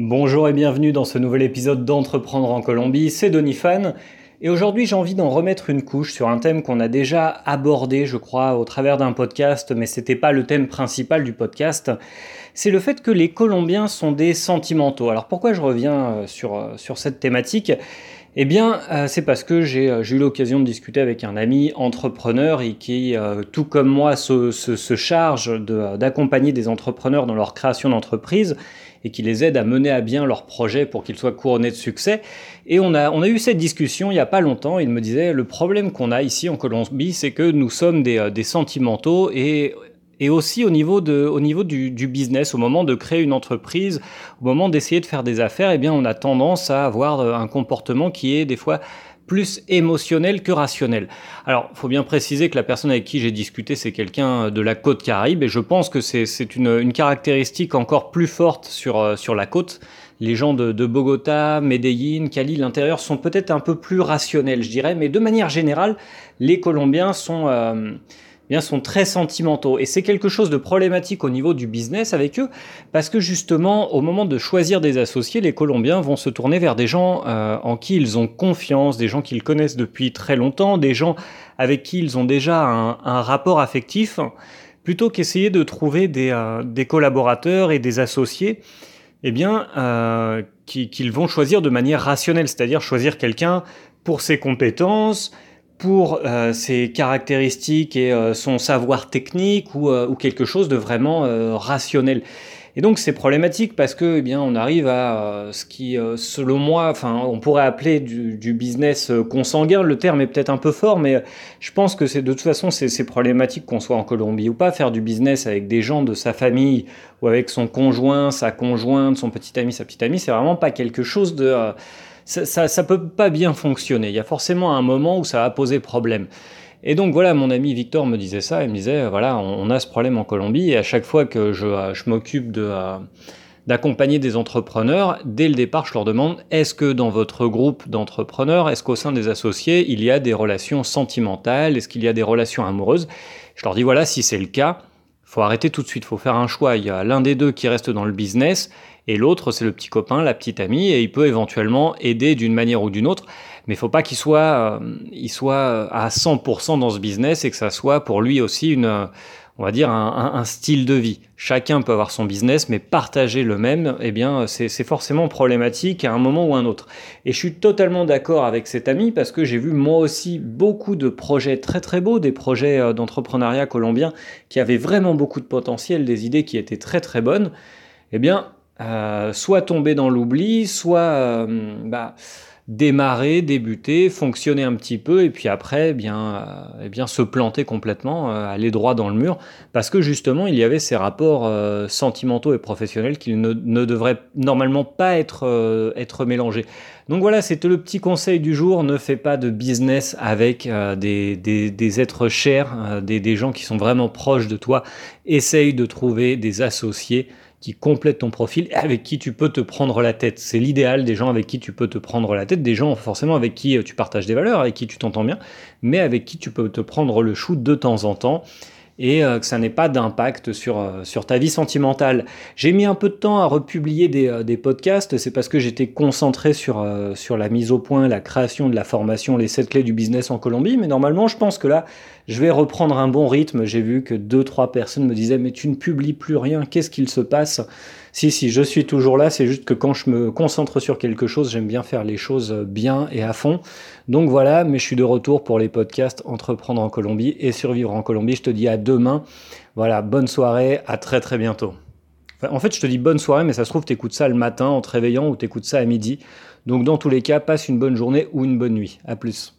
Bonjour et bienvenue dans ce nouvel épisode d'Entreprendre en Colombie, c'est Donifan. Et aujourd'hui j'ai envie d'en remettre une couche sur un thème qu'on a déjà abordé je crois au travers d'un podcast, mais c'était pas le thème principal du podcast. C'est le fait que les Colombiens sont des sentimentaux. Alors pourquoi je reviens euh, euh, sur cette thématique? Eh bien, euh, c'est parce que j'ai eu l'occasion de discuter avec un ami entrepreneur et qui, tout comme moi, se, charge d'accompagner des entrepreneurs dans leur création d'entreprise et qui les aide à mener à bien leurs projets pour qu'ils soient couronnés de succès. Et on a, eu cette discussion il n'y a pas longtemps. Il me disait le problème qu'on a ici en Colombie, c'est que nous sommes des, euh, des sentimentaux et et aussi au niveau, de, au niveau du, du, business, au moment de créer une entreprise, au moment d'essayer de faire des affaires, eh bien, on a tendance à avoir euh, un comportement qui est des fois plus émotionnel que rationnel. Alors, faut bien préciser que la personne avec qui j'ai discuté, c'est quelqu'un de la côte caraïbe, et je pense que c'est une, une, caractéristique encore plus forte sur, euh, sur la côte. Les gens de, de Bogota, Medellín, Cali, l'intérieur sont peut-être un peu plus rationnels, je dirais, mais de manière générale, les Colombiens sont... Euh, bien, sont très sentimentaux. Et c'est quelque chose de problématique au niveau du business avec eux, parce que justement, au moment de choisir des associés, les Colombiens vont se tourner vers des gens euh, en qui ils ont confiance, des gens qu'ils connaissent depuis très longtemps, des gens avec qui ils ont déjà un, un rapport affectif, plutôt qu'essayer de trouver des, euh, des, collaborateurs et des associés. Eh bien, euh, qu'ils vont choisir de manière rationnelle, c'est-à-dire choisir quelqu'un pour ses compétences, pour euh, ses caractéristiques et euh, son savoir technique ou, euh, ou, quelque chose de vraiment rationnel. Et donc c'est problématique parce que eh bien on arrive à ce qui, selon moi, enfin on pourrait appeler du, du business consanguin. Le terme est peut-être un peu fort, mais je pense que c'est de toute façon c'est problématique qu'on soit en Colombie ou pas. Faire du business avec des gens de sa famille ou avec son conjoint, sa conjointe, son petit ami, sa petite amie, c'est vraiment pas quelque chose de ça, ça, peut pas bien fonctionner. Il y a forcément un moment où ça va poser problème. Et donc voilà, mon ami Victor me disait ça, il me disait, voilà, on, a ce problème en Colombie, et à chaque fois que je, euh, m'occupe. Euh, d'accompagner des entrepreneurs, dès le départ, je leur demande est-ce que dans votre groupe d'entrepreneurs, est-ce qu'au sein des associés, il y a des relations sentimentales, est-ce qu'il y a des relations amoureuses? Je leur dis voilà, si c'est le cas, faut arrêter tout de suite, faut faire un choix. Il y a l'un des deux qui reste dans le business et l'autre c'est le petit copain, la petite amie, et il peut éventuellement aider d'une manière ou d'une autre, mais il faut pas qu'il soit, euh, il soit à 100% dans ce business et que ça soit pour lui aussi une, on va dire un, style de vie. Chacun peut avoir son business, mais partager le même, eh bien, c'est forcément problématique à un moment ou un autre. Et je suis totalement d'accord avec cet ami parce que j'ai vu moi aussi beaucoup de projets très très beaux, des projets euh, d'entrepreneuriat colombien qui avaient vraiment beaucoup de potentiel, des idées qui étaient très très bonnes. Eh bien, euh, soit tomber dans l'oubli, soit euh, bah, démarrer, débuter, fonctionner un petit peu et puis après eh bien, euh, eh bien se planter complètement, aller droit dans le mur parce que justement il y avait ces rapports sentimentaux et professionnels qui ne, devraient normalement pas être, mélangés. Donc voilà, c'était le petit conseil du jour. Ne fais pas de business avec des, êtres chers, des, des gens qui sont vraiment proches de toi. Essaye de trouver des associés qui complètent ton profil et avec qui tu peux te prendre la tête. C'est l'idéal des gens avec qui tu peux te prendre la tête, des gens forcément avec qui euh, tu partages des valeurs, avec qui tu t'entends bien, mais avec qui tu peux te prendre le chou de temps en temps et euh, que ça n'ait pas d'impact sur, euh, sur ta vie sentimentale. J'ai mis un peu de temps à republier des, euh, podcasts, c'est parce que j'étais concentré sur, sur la mise au point, la création de la formation, les 7 clés du business en Colombie, mais normalement je pense que là, je vais reprendre un bon rythme. J'ai vu que deux, trois personnes me disaient mais tu ne publies plus rien, qu'est-ce qu'il se passe? Si, si, je suis toujours là, c'est juste que quand je me concentre sur quelque chose, j'aime bien faire les choses bien et à fond. Donc voilà, mais je suis de retour pour les podcasts Entreprendre en Colombie et Survivre en Colombie. Je te dis à demain. Voilà, bonne soirée, à très très bientôt. en fait, je te dis bonne soirée, mais ça se trouve, tu écoutes ça le matin en te réveillant ou tu écoutes ça à midi. Donc dans tous les cas, passe une bonne journée ou une bonne nuit. À plus.